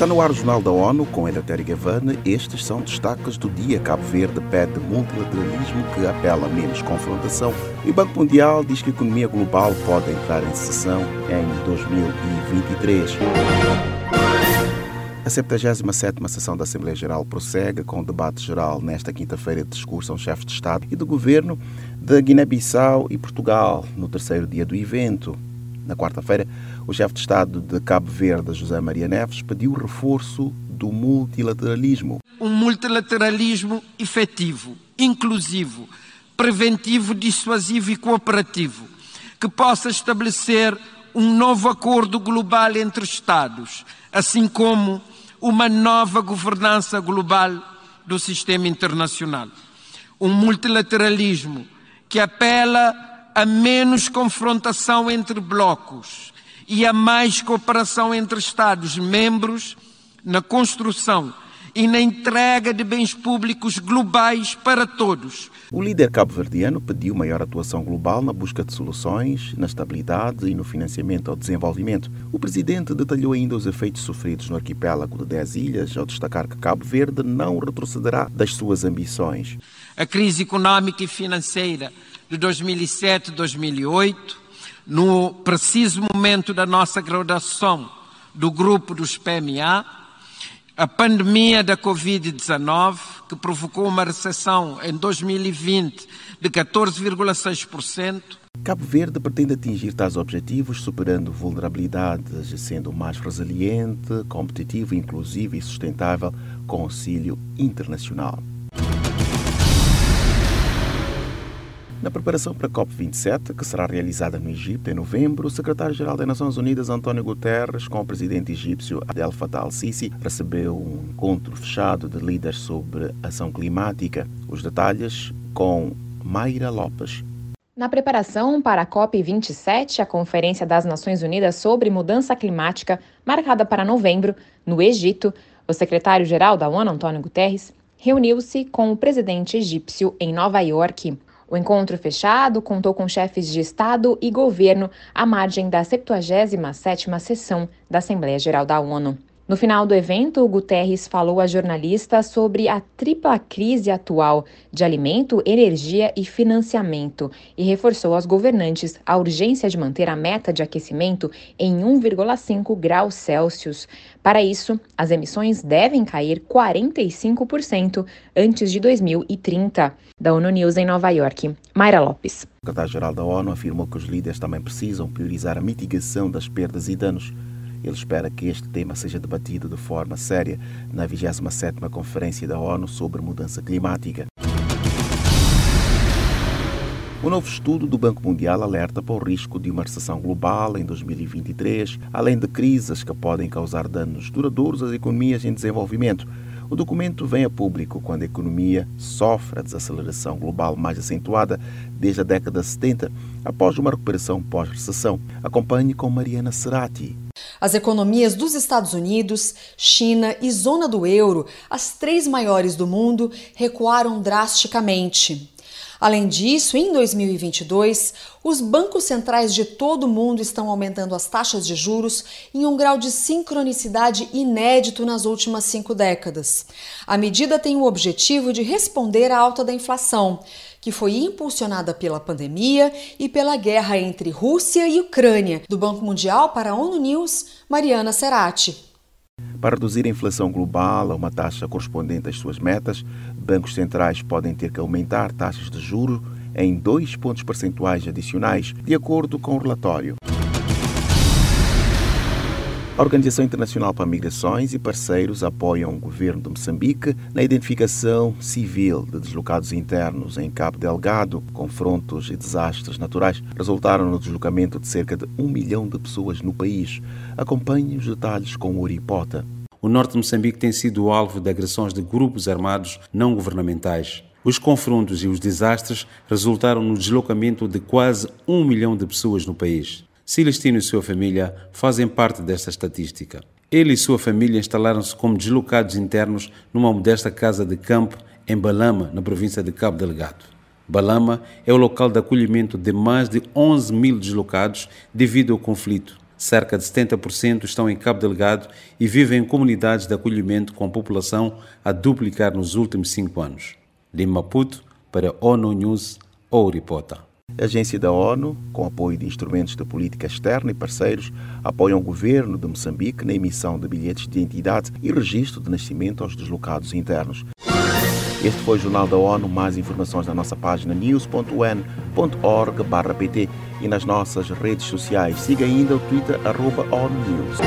Está no ar o Jornal da ONU com Eleutério Gavane. Estes são destaques do dia. Cabo Verde pede multilateralismo que apela a menos confrontação. E o Banco Mundial diz que a economia global pode entrar em recessão em 2023. A 77ª sessão da Assembleia Geral prossegue com o debate geral nesta quinta-feira de discurso a um chefe de Estado e do Governo de Guiné-Bissau e Portugal, no terceiro dia do evento. Na quarta-feira, o chefe de Estado de Cabo Verde, José Maria Neves, pediu reforço do multilateralismo. Um multilateralismo efetivo, inclusivo, preventivo, dissuasivo e cooperativo, que possa estabelecer um novo acordo global entre Estados, assim como uma nova governança global do sistema internacional. Um multilateralismo que apela a menos confrontação entre blocos e a mais cooperação entre Estados-membros na construção e na entrega de bens públicos globais para todos. O líder cabo-verdiano pediu maior atuação global na busca de soluções, na estabilidade e no financiamento ao desenvolvimento. O presidente detalhou ainda os efeitos sofridos no arquipélago de 10 ilhas, ao destacar que Cabo Verde não retrocederá das suas ambições. A crise econômica e financeira de 2007-2008, no preciso momento da nossa graduação do grupo dos PMA, a pandemia da Covid-19, que provocou uma recessão em 2020 de 14,6%. Cabo Verde pretende atingir tais objetivos superando vulnerabilidades, sendo mais resiliente, competitivo, inclusivo e sustentável com auxílio internacional. Na preparação para a COP27, que será realizada no Egito em novembro, o secretário-geral das Nações Unidas, António Guterres, com o presidente egípcio Abdel Fattah al-Sisi, recebeu um encontro fechado de líderes sobre ação climática. Os detalhes com Mayra Lopes. Na preparação para a COP27, a Conferência das Nações Unidas sobre Mudança Climática, marcada para novembro, no Egito, o secretário-geral da ONU, Antônio Guterres, reuniu-se com o presidente egípcio em Nova York. O encontro fechado contou com chefes de Estado e governo à margem da 77ª sessão da Assembleia Geral da ONU. No final do evento, Guterres falou a jornalistas sobre a tripla crise atual de alimento, energia e financiamento e reforçou aos governantes a urgência de manter a meta de aquecimento em 1,5 graus Celsius. Para isso, as emissões devem cair 45% antes de 2030. Da ONU News em Nova York, Mayra Lopes. O secretário-geral da ONU afirmou que os líderes também precisam priorizar a mitigação das perdas e danos ele espera que este tema seja debatido de forma séria na 27ª Conferência da ONU sobre Mudança Climática. O novo estudo do Banco Mundial alerta para o risco de uma recessão global em 2023, além de crises que podem causar danos duradouros às economias em desenvolvimento. O documento vem a público quando a economia sofre a desaceleração global mais acentuada desde a década de 70, após uma recuperação pós-recessão. Acompanhe com Mariana Serati. As economias dos Estados Unidos, China e zona do euro, as três maiores do mundo, recuaram drasticamente. Além disso, em 2022, os bancos centrais de todo o mundo estão aumentando as taxas de juros em um grau de sincronicidade inédito nas últimas cinco décadas. A medida tem o objetivo de responder à alta da inflação, que foi impulsionada pela pandemia e pela guerra entre Rússia e Ucrânia. Do Banco Mundial para a ONU News, Mariana Serati. Para reduzir a inflação global a uma taxa correspondente às suas metas, bancos centrais podem ter que aumentar taxas de juro em dois pontos percentuais adicionais, de acordo com o relatório. A Organização Internacional para Migrações e parceiros apoiam o governo de Moçambique na identificação civil de deslocados internos em Cabo Delgado. Confrontos e desastres naturais resultaram no deslocamento de cerca de um milhão de pessoas no país. Acompanhe os detalhes com o Uripota. O norte de Moçambique tem sido alvo de agressões de grupos armados não governamentais. Os confrontos e os desastres resultaram no deslocamento de quase um milhão de pessoas no país. Celestino e sua família fazem parte desta estatística. Ele e sua família instalaram-se como deslocados internos numa modesta casa de campo em Balama, na província de Cabo Delgado. Balama é o local de acolhimento de mais de 11 mil deslocados devido ao conflito. Cerca de 70% estão em Cabo Delgado e vivem em comunidades de acolhimento com população a duplicar nos últimos cinco anos. De Maputo, para ONU News, Ouripota. A agência da ONU, com apoio de instrumentos de política externa e parceiros, apoia o governo de Moçambique na emissão de bilhetes de identidade e registro de nascimento aos deslocados internos. Este foi o Jornal da ONU. Mais informações na nossa página news.un.org/pt e nas nossas redes sociais. Siga ainda o Twitter arroba ONU News.